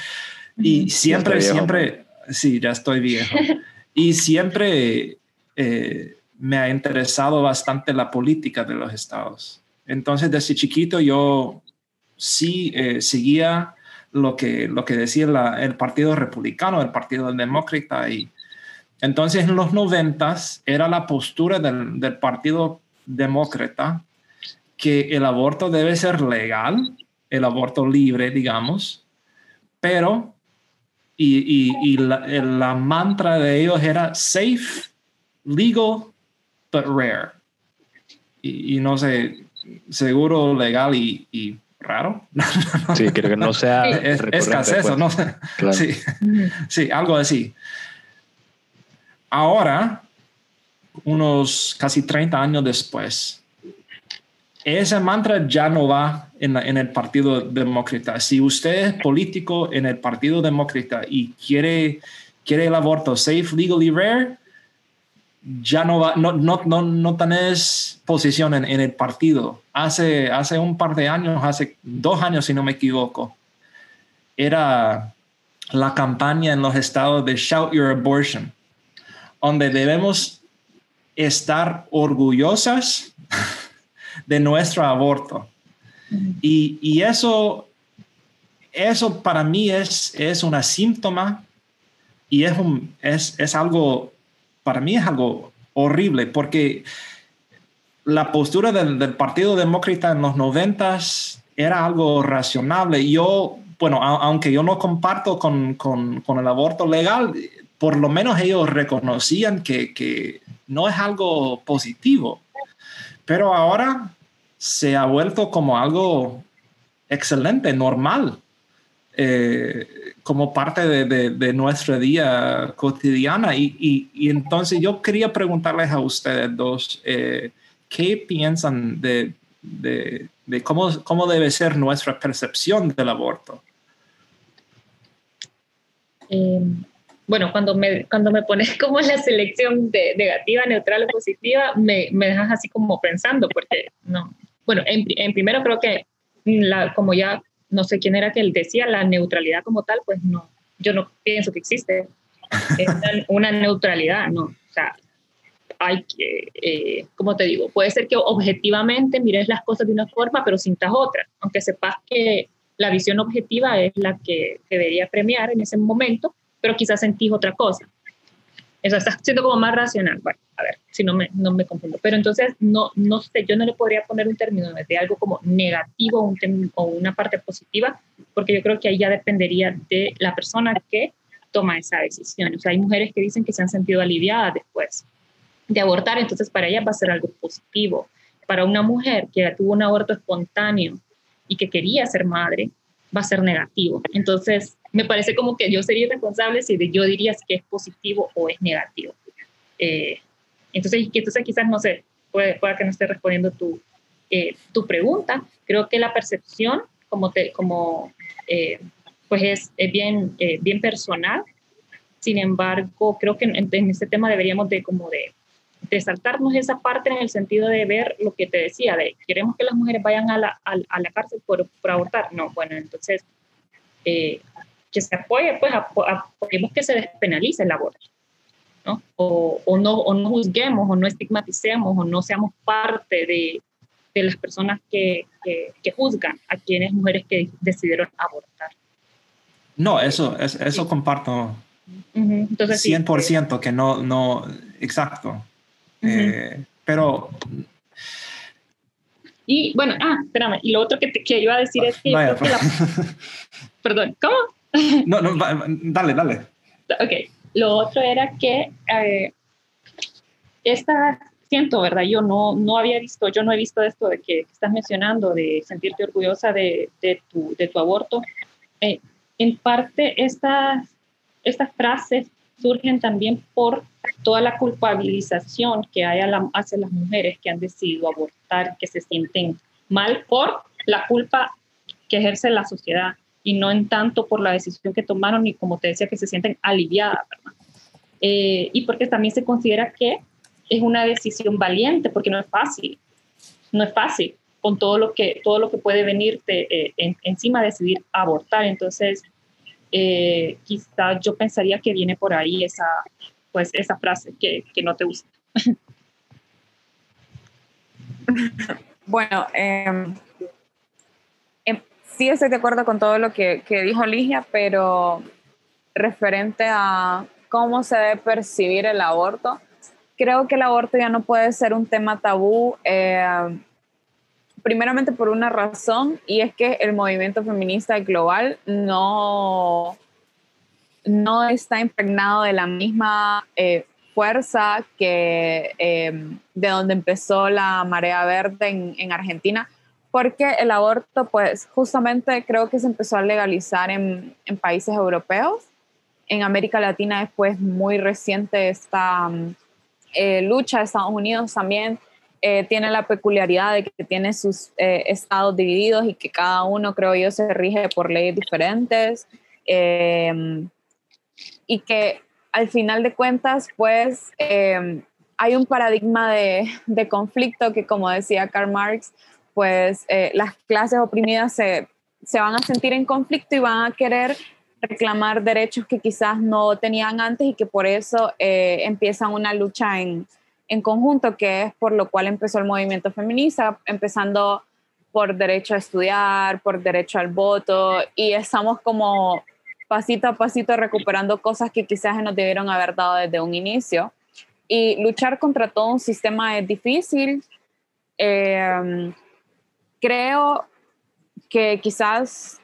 S5: y siempre, siempre, sí, ya estoy viejo, y siempre eh, me ha interesado bastante la política de los estados. Entonces, desde chiquito yo sí eh, seguía lo que, lo que decía el Partido Republicano, el Partido Demócrata y entonces, en los noventas era la postura del, Partido Demócrata que el aborto debe ser legal, el aborto libre, digamos, pero, y, y, la, mantra de ellos era safe, legal, but rare. Y, no sé, seguro, legal y, y raro.
S3: Sí, creo que no sea
S5: es, escasez,
S3: pues.
S5: ¿no? Sí, sí, algo así. Ahora, unos casi 30 años después, ese mantra ya no va en, en, el Partido Demócrata. Si usted es político en el Partido Demócrata y quiere, quiere el aborto safe, legal y rare, ya no va, no, no, no, no tenés posición en, en, el partido. Hace, hace un par de años, hace dos años si no me equivoco, era la campaña en los estados de Shout Your Abortion, donde debemos estar orgullosas de nuestro aborto. Y, y, eso, eso para mí es, es una síntoma y es, un, es, es algo, para mí es algo horrible porque la postura del, del Partido Demócrata en los noventas era algo racionable. Yo, bueno, a, aunque yo no comparto con, con, con, el aborto legal, por lo menos ellos reconocían que, que no es algo positivo. Pero ahora se ha vuelto como algo excelente, normal, eh, como parte de, de, de, nuestra día cotidiana. Y, y, y, entonces yo quería preguntarles a ustedes dos, eh, ¿qué piensan de, de cómo, cómo debe ser nuestra percepción del aborto?
S1: Eh, bueno, cuando me, cuando me pones como la selección de negativa, neutral o positiva, me, me dejas así como pensando, porque no. Bueno, en, en primero creo que, la, como ya no sé quién era que él decía, la neutralidad como tal, pues no, yo no pienso que existe una neutralidad, no. O sea, hay que, eh, como te digo, puede ser que objetivamente mires las cosas de una forma, pero sintas otra, aunque sepas que la visión objetiva es la que debería premiar en ese momento, pero quizás sentís otra cosa. Eso está siendo como más racional. Bueno, a ver, si no me, no me confundo. Pero entonces, no, no sé, yo no le podría poner un término de algo como negativo un o una parte positiva, porque yo creo que ahí ya dependería de la persona que toma esa decisión. O sea, hay mujeres que dicen que se han sentido aliviadas después de abortar, entonces para ellas va a ser algo positivo. Para una mujer que tuvo un aborto espontáneo y que quería ser madre, va a ser negativo. Entonces, me parece como que yo sería responsable si yo diría que es positivo o es negativo. Eh, entonces, entonces, quizás, no sé, puede, puede que no esté respondiendo tu, eh, tu pregunta. Creo que la percepción, como, te, como eh, pues es, es bien, eh, bien personal. Sin embargo, creo que en, en, este tema deberíamos de como de, de saltarnos esa parte en el sentido de ver lo que te decía, de queremos que las mujeres vayan a la, a, a la cárcel por, por, abortar. No, bueno, entonces eh, que se apoye, pues apoyemos que se despenalice el aborto. ¿no? O, o, no, o no juzguemos, o no estigmaticemos, o no seamos parte de, de las personas que, que, que, juzgan a quienes mujeres que decidieron abortar.
S5: No, eso, eso, eso sí. comparto.
S1: Uh -huh. Entonces,
S5: 100% sí, que no, no, exacto. Uh -huh. eh, pero...
S1: Y bueno, ah, espérame, y lo otro que, te, que iba a decir es que...
S5: Vaya,
S1: que la, perdón, ¿cómo?
S5: No, no, dale, dale.
S1: Ok, lo otro era que eh, esta, siento, ¿verdad? Yo no, no había visto, yo no he visto esto de que, que estás mencionando, de sentirte orgullosa de, de, tu, de tu aborto. Eh, en parte, estas, estas frases surgen también por toda la culpabilización que hay la, hacia las mujeres que han decidido abortar, que se sienten mal por la culpa que ejerce la sociedad y no en tanto por la decisión que tomaron y como te decía que se sienten aliviadas. Eh, y porque también se considera que es una decisión valiente porque no es fácil, no es fácil con todo lo que, todo lo que puede venirte eh, en, encima decidir abortar. Entonces, eh, quizá yo pensaría que viene por ahí esa, pues, esa frase que, que no te gusta.
S2: Bueno, eh, sí estoy de acuerdo con todo lo que, que, dijo Ligia, pero referente a cómo se debe percibir el aborto, creo que el aborto ya no puede ser un tema tabú, eh, primeramente por una razón, y es que el movimiento feminista global no, no está impregnado de la misma eh, fuerza que em, de donde empezó la marea verde en, en, Argentina, porque el aborto, pues justamente creo que se empezó a legalizar en, países europeos. En América Latina es pues muy reciente esta eh, lucha, Estados Unidos también eh, tiene la peculiaridad de que tiene sus eh, estados divididos y que cada uno, creo yo, se rige por leyes diferentes. Em, y que al final de cuentas, pues, em, hay un paradigma de, conflicto que, como decía Karl Marx, pues eh, las clases oprimidas se, se van a sentir en conflicto y van a querer reclamar derechos que quizás no tenían antes y que por eso empiezan una lucha en, en conjunto, que es por lo cual empezó el movimiento feminista, empezando por derecho a estudiar, por derecho al voto, y estamos como pasito a pasito recuperando cosas que quizás nos debieron haber dado desde un inicio. Y luchar contra todo un sistema es difícil. Em, creo que quizás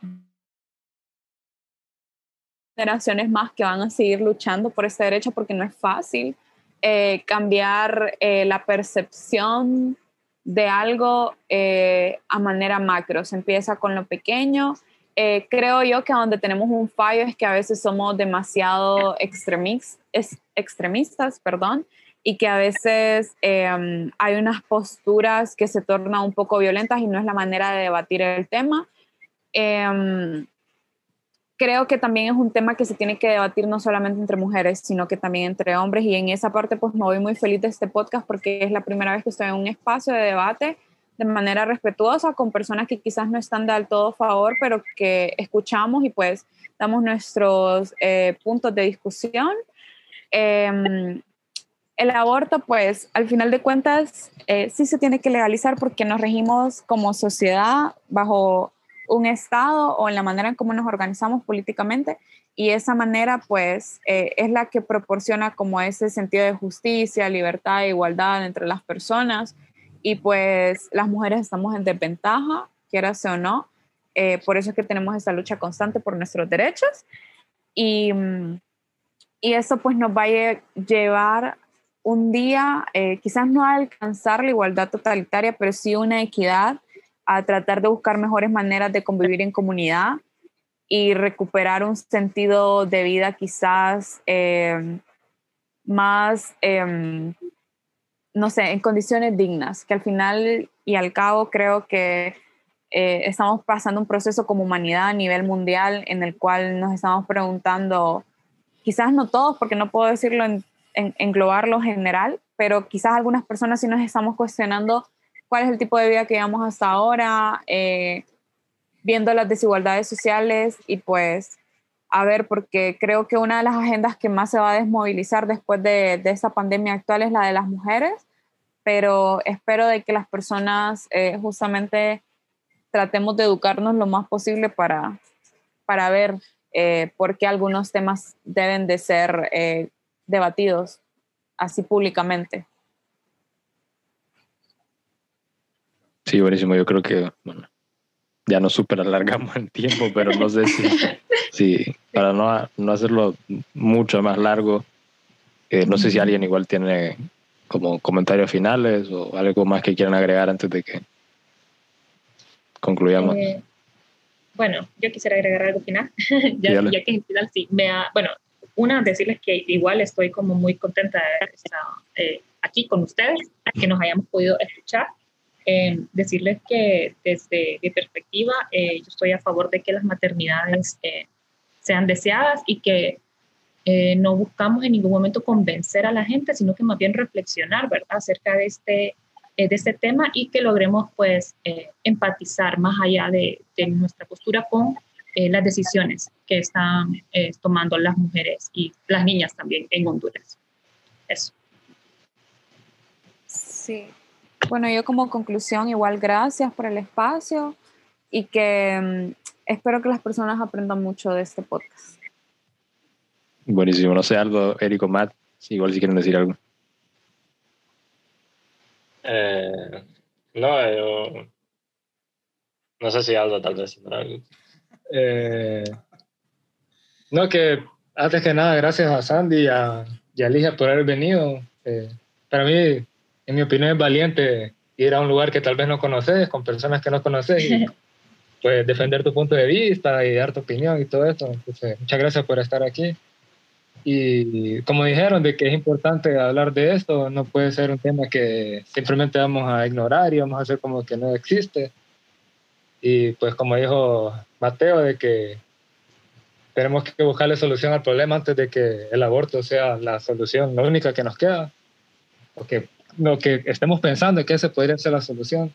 S2: generaciones más que van a seguir luchando por ese derecho porque no es fácil eh, cambiar eh, la percepción de algo eh, a manera macro. Se empieza con lo pequeño. creo yo que donde tenemos un fallo es que a veces somos demasiado extremis, extremistas, perdón, y que a veces em, hay unas posturas que se tornan un poco violentas y no es la manera de debatir el tema. Em, creo que también es un tema que se tiene que debatir no solamente entre mujeres, sino que también entre hombres. Y en esa parte, pues me voy muy feliz de este podcast porque es la primera vez que estoy en un espacio de debate de manera respetuosa con personas que quizás no están del todo a favor, pero que escuchamos y pues damos nuestros eh, puntos de discusión. Em, el aborto, pues al final de cuentas, eh, sí se tiene que legalizar porque nos regimos como sociedad bajo un Estado o en la manera en cómo nos organizamos políticamente. Y esa manera pues eh, es la que proporciona como ese sentido de justicia, libertad igualdad entre las personas. Y pues las mujeres estamos en desventaja, quieras o no, eh, por eso es que tenemos esta lucha constante por nuestros derechos. Y, y eso pues nos va a llevar un día, eh, quizás no alcanzar la igualdad totalitaria, pero sí una equidad a tratar de buscar mejores maneras de convivir en comunidad y recuperar un sentido de vida quizás eh, más, em, no sé, en condiciones dignas, que al final y al cabo creo que eh, estamos pasando un proceso como humanidad a nivel mundial en el cual nos estamos preguntando, quizás no todos, porque no puedo decirlo en, en englobarlo general, pero quizás algunas personas sí nos estamos cuestionando cuál es el tipo de vida que llevamos hasta ahora, eh, viendo las desigualdades sociales y pues a ver, porque creo que una de las agendas que más se va a desmovilizar después de, de esta pandemia actual es la de las mujeres, pero espero de que las personas eh, justamente tratemos de educarnos lo más posible para, para ver eh, por qué algunos temas deben de ser debatidos así públicamente.
S3: Sí, buenísimo. Yo creo que, bueno, ya no súper alargamos el tiempo, pero no sé si, si para no, no hacerlo mucho más largo, eh, no sé si alguien igual tiene como comentarios finales o algo más que quieran agregar antes de que concluyamos. Eh,
S1: bueno, yo quisiera agregar algo final, ya, ya, que final sí. Me bueno, una, decirles que igual estoy como muy contenta de estar eh, aquí con ustedes, que nos hayamos podido escuchar eh, decirles que desde mi perspectiva, eh, yo estoy a favor de que las maternidades eh, sean deseadas y que no buscamos en ningún momento convencer a la gente, sino que más bien reflexionar, ¿verdad?, acerca de este, de este tema y que logremos, pues, empatizar más allá de, de nuestra postura con las decisiones que están tomando las mujeres y las niñas también en Honduras. Eso.
S2: Sí, bueno, yo como conclusión, igual gracias por el espacio y que mm, espero que las personas aprendan mucho de este podcast.
S3: Buenísimo, no sé algo, Eric o Matt, igual si quieren decir algo.
S4: Eh, no, yo no sé si algo tal vez. Eh,
S6: no, que antes que nada, gracias a Sandy y a, y a Ligia por haber venido. Eh, para mí, en mi opinión, es valiente ir a un lugar que tal vez no conoces, con personas que no conoces, y pues defender tu punto de vista y dar tu opinión y todo eso. muchas gracias por estar aquí. Y como dijeron, de que es importante hablar de esto, no puede ser un tema que simplemente vamos a ignorar y vamos a hacer como que no existe. Y pues como dijo Mateo, de que tenemos que buscarle solución al problema antes de que el aborto sea la solución, la única que nos queda. Porque lo que estemos pensando es que ese podría ser la solución.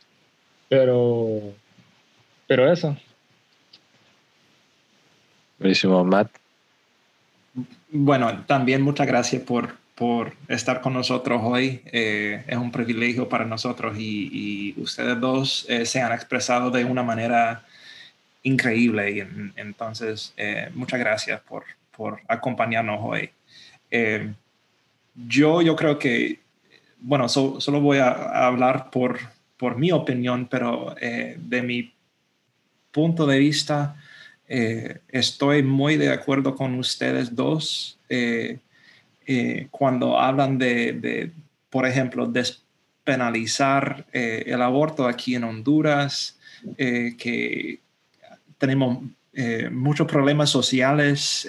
S6: Pero, pero eso.
S3: Buenísimo, Matt.
S5: Bueno, también muchas gracias por, por estar con nosotros hoy. Eh, es un privilegio para nosotros y, ustedes dos eh, se han expresado de una manera increíble y entonces eh, muchas gracias por, por, acompañarnos hoy. yo, yo creo que, bueno, solo voy a, hablar por, por mi opinión, pero de mi punto de vista, eh, estoy muy de acuerdo con ustedes dos eh, eh, cuando hablan de, por ejemplo, despenalizar el aborto aquí en Honduras, que tenemos muchos problemas sociales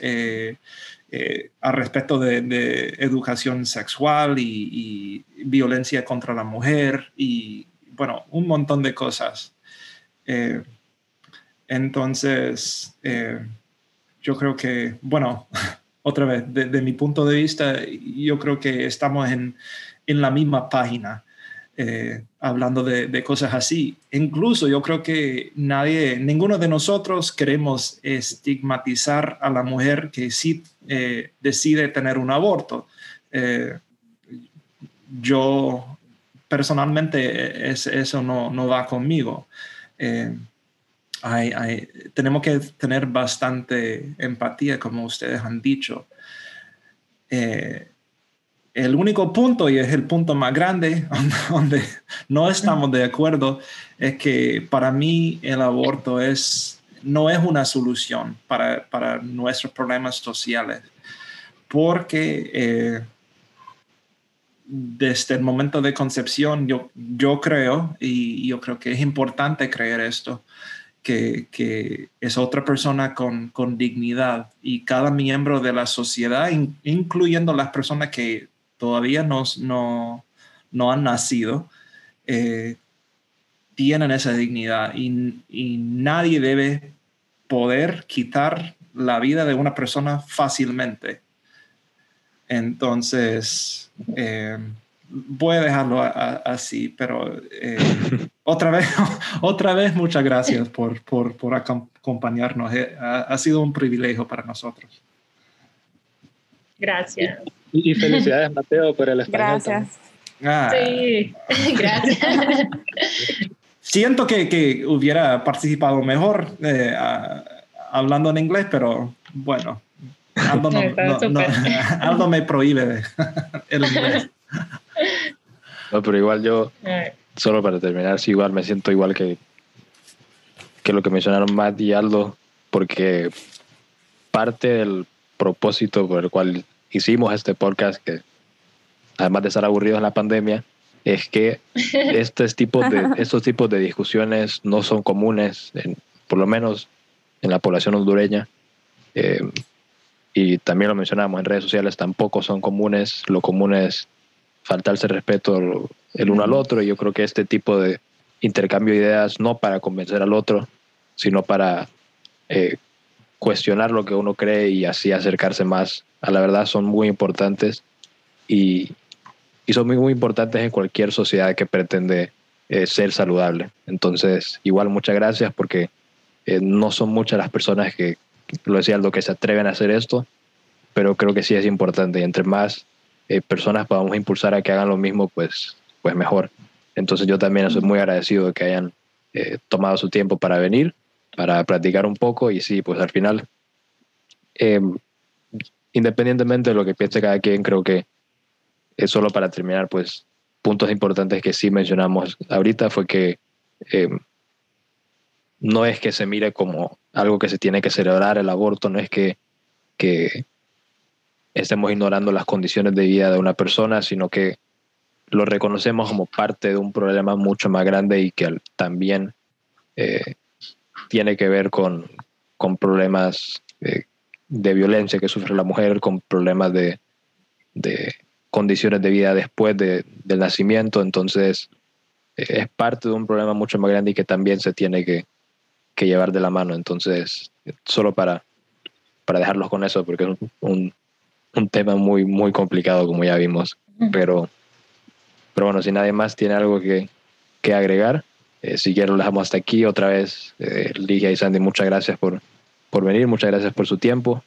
S5: al respecto de, educación sexual y, violencia contra la mujer y, bueno, un montón de cosas. Entonces, eh, yo creo que, bueno, otra vez, desde mi punto de vista, yo creo que estamos en, en la misma página. Eh, hablando de, cosas así. Incluso yo creo que nadie, ninguno de nosotros queremos estigmatizar a la mujer que sí eh, decide tener un aborto. yo personalmente eso no, no va conmigo tenemos que tener bastante empatía, como ustedes han dicho. Eh, el único punto, y es el punto más grande, donde, no estamos de acuerdo, es que para mí el aborto es, no es una solución para, para nuestros problemas sociales, porque eh, desde el momento de concepción yo, yo creo, y yo creo que es importante creer esto, que, es otra persona con, dignidad y cada miembro de la sociedad, incluyendo las personas que todavía no, no, han nacido, eh, tienen esa dignidad y, nadie debe poder quitar la vida de una persona fácilmente. Entonces, eh, voy a dejarlo así, pero eh, otra vez, otra vez muchas gracias por, por, por acompañarnos. Ha, sido un privilegio para nosotros.
S1: Gracias.
S6: Y, felicidades, Mateo, por el español.
S2: Gracias.
S1: Ah. Sí, gracias.
S5: Siento que, que, hubiera participado mejor eh, hablando en inglés, pero bueno, Aldo, no, me prohíbe el inglés.
S3: No, pero igual yo, solo para terminar, sí, igual me siento igual que, que lo que mencionaron Matt y Aldo, porque parte del propósito por el cual hicimos este podcast, que además de estar aburridos en la pandemia, es que estos tipos de, estos tipos de discusiones no son comunes, por lo menos en la población hondureña. Eh, y también lo mencionamos en redes sociales, tampoco son comunes. Lo común es faltarse respeto el uno al otro. Y yo creo que este tipo de intercambio de ideas, no para convencer al otro, sino para eh, cuestionar lo que uno cree y así acercarse más a la verdad, son muy importantes y, y son muy, muy importantes en cualquier sociedad que pretende eh, ser saludable. Entonces, igual muchas gracias porque eh, no son muchas las personas que, lo decía lo que se atreven a hacer esto, pero creo que sí es importante y entre más eh, personas podamos impulsar a que hagan lo mismo, pues, pues mejor. Entonces yo también soy muy agradecido de que hayan eh, tomado su tiempo para venir, para platicar un poco y sí, pues al final, eh, independientemente de lo que piense cada quien, creo que es solo para terminar, pues puntos importantes que sí mencionamos ahorita fue que no es que se mire como algo que se tiene que celebrar el aborto, no es que, que estemos ignorando las condiciones de vida de una persona, sino que lo reconocemos como parte de un problema mucho más grande y que también eh, tiene que ver con, con problemas eh, de violencia que sufre la mujer, con problemas de, de condiciones de vida después de, del nacimiento. Entonces, eh, es parte de un problema mucho más grande y que también se tiene que, que llevar de la mano. Entonces, solo para, para dejarlos con eso, porque es un, un tema muy, muy complicado, como ya vimos. Pero, pero bueno, si nadie más tiene algo que, que agregar, eh, si quiero lo dejamos hasta aquí. Otra vez, eh, Ligia y Sandy, muchas gracias por, por venir, muchas gracias por su tiempo.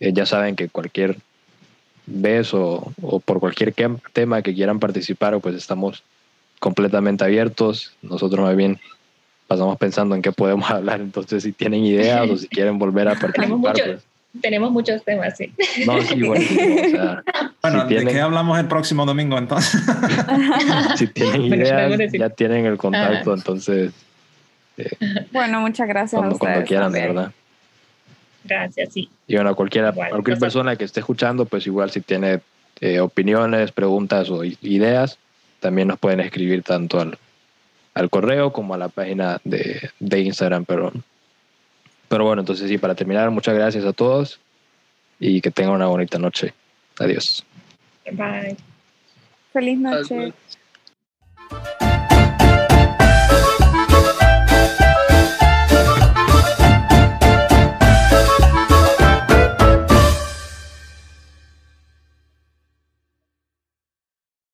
S3: Eh, ya saben que cualquier vez o, o, por cualquier tema que quieran participar, pues estamos completamente abiertos. Nosotros más bien pasamos pensando en qué podemos hablar, entonces si tienen ideas o si quieren volver a participar, pues
S1: tenemos muchos temas, sí. No, sí,
S5: bueno, o sea, bueno ¿de qué hablamos el próximo domingo entonces?
S3: si tienen ideas, ya tienen el contacto, entonces...
S2: Eh, bueno, muchas gracias
S3: cuando,
S2: a ustedes.
S3: Cuando quieran, ¿verdad?
S1: Gracias, sí.
S3: Y bueno, cualquiera, cualquier persona que esté escuchando, pues igual si tiene eh, opiniones, preguntas o ideas, también nos pueden escribir tanto al, al correo como a la página de, de Instagram, pero pero bueno, entonces sí, para terminar, muchas gracias a todos y que tengan una bonita noche. Adiós.
S1: Bye.
S2: Feliz noche.